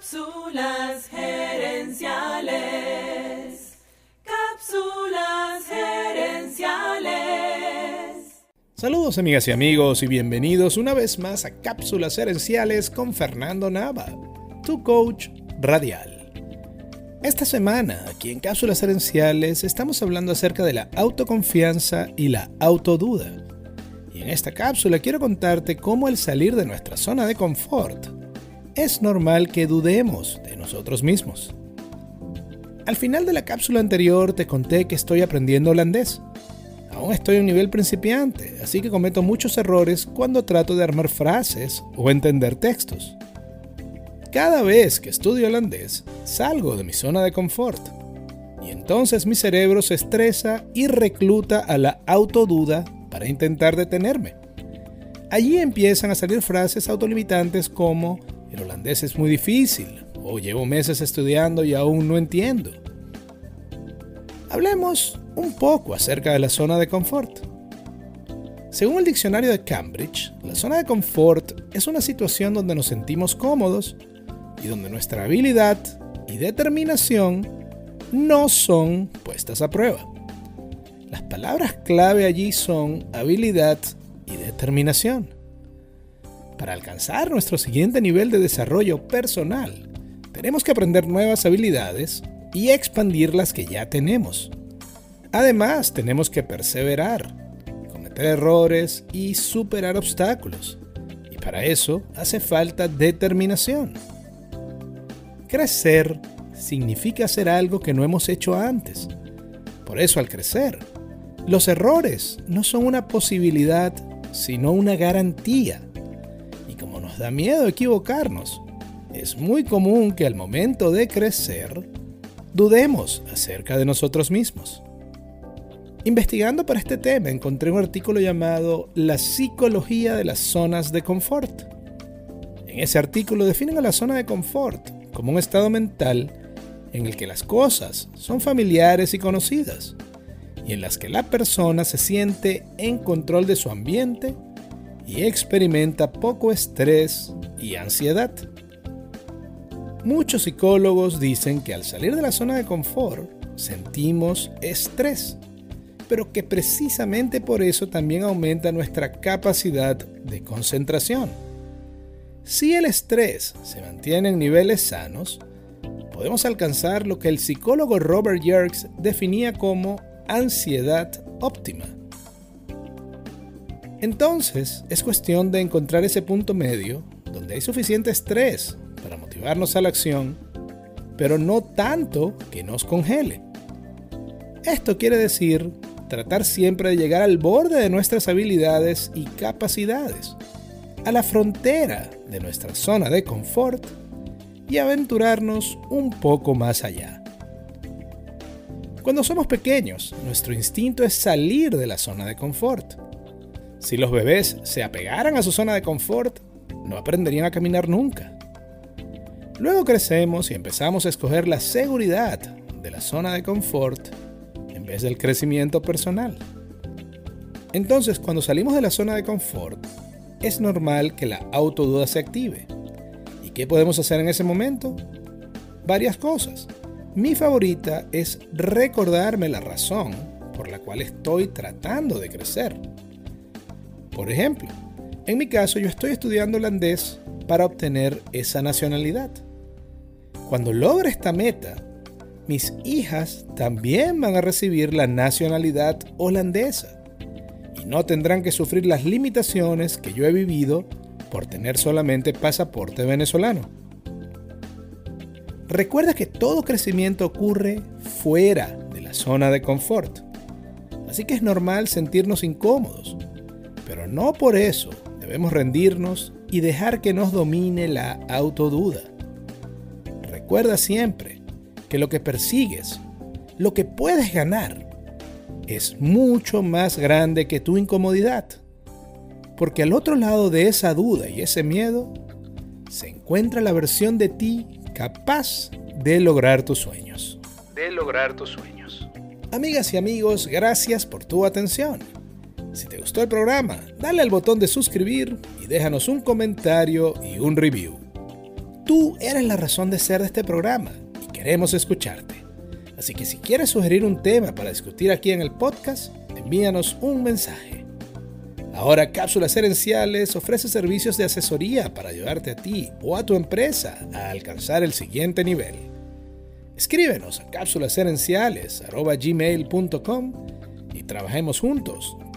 Cápsulas gerenciales. Cápsulas gerenciales. Saludos amigas y amigos y bienvenidos una vez más a Cápsulas gerenciales con Fernando Nava, tu coach radial. Esta semana, aquí en Cápsulas gerenciales, estamos hablando acerca de la autoconfianza y la autoduda. Y en esta cápsula quiero contarte cómo el salir de nuestra zona de confort es normal que dudemos de nosotros mismos. Al final de la cápsula anterior te conté que estoy aprendiendo holandés. Aún estoy a un nivel principiante, así que cometo muchos errores cuando trato de armar frases o entender textos. Cada vez que estudio holandés, salgo de mi zona de confort. Y entonces mi cerebro se estresa y recluta a la autoduda para intentar detenerme. Allí empiezan a salir frases autolimitantes como el holandés es muy difícil o llevo meses estudiando y aún no entiendo. Hablemos un poco acerca de la zona de confort. Según el diccionario de Cambridge, la zona de confort es una situación donde nos sentimos cómodos y donde nuestra habilidad y determinación no son puestas a prueba. Las palabras clave allí son habilidad y determinación. Para alcanzar nuestro siguiente nivel de desarrollo personal, tenemos que aprender nuevas habilidades y expandir las que ya tenemos. Además, tenemos que perseverar, cometer errores y superar obstáculos. Y para eso hace falta determinación. Crecer significa hacer algo que no hemos hecho antes. Por eso al crecer, los errores no son una posibilidad, sino una garantía da miedo equivocarnos, es muy común que al momento de crecer dudemos acerca de nosotros mismos. Investigando para este tema encontré un artículo llamado La psicología de las zonas de confort. En ese artículo definen a la zona de confort como un estado mental en el que las cosas son familiares y conocidas, y en las que la persona se siente en control de su ambiente y experimenta poco estrés y ansiedad. Muchos psicólogos dicen que al salir de la zona de confort sentimos estrés, pero que precisamente por eso también aumenta nuestra capacidad de concentración. Si el estrés se mantiene en niveles sanos, podemos alcanzar lo que el psicólogo Robert Yerkes definía como ansiedad óptima entonces, es cuestión de encontrar ese punto medio donde hay suficiente estrés para motivarnos a la acción, pero no tanto que nos congele. Esto quiere decir tratar siempre de llegar al borde de nuestras habilidades y capacidades, a la frontera de nuestra zona de confort y aventurarnos un poco más allá. Cuando somos pequeños, nuestro instinto es salir de la zona de confort si los bebés se apegaran a su zona de confort, no aprenderían a caminar nunca. Luego crecemos y empezamos a escoger la seguridad de la zona de confort en vez del crecimiento personal. Entonces, cuando salimos de la zona de confort, es normal que la autoduda se active. ¿Y qué podemos hacer en ese momento? Varias cosas. Mi favorita es recordarme la razón por la cual estoy tratando de crecer. Por ejemplo, en mi caso yo estoy estudiando holandés para obtener esa nacionalidad. Cuando logre esta meta, mis hijas también van a recibir la nacionalidad holandesa y no tendrán que sufrir las limitaciones que yo he vivido por tener solamente pasaporte venezolano. Recuerda que todo crecimiento ocurre fuera de la zona de confort, así que es normal sentirnos incómodos pero no por eso debemos rendirnos y dejar que nos domine la autoduda. Recuerda siempre que lo que persigues, lo que puedes ganar, es mucho más grande que tu incomodidad. Porque al otro lado de esa duda y ese miedo se encuentra la versión de ti capaz de lograr tus sueños. De lograr tus sueños. Amigas y amigos, gracias por tu atención. Si te gustó el programa, dale al botón de suscribir y déjanos un comentario y un review. Tú eres la razón de ser de este programa y queremos escucharte. Así que si quieres sugerir un tema para discutir aquí en el podcast, envíanos un mensaje. Ahora Cápsulas Herenciales ofrece servicios de asesoría para ayudarte a ti o a tu empresa a alcanzar el siguiente nivel. Escríbenos a cápsulasherenciales.gmail.com y trabajemos juntos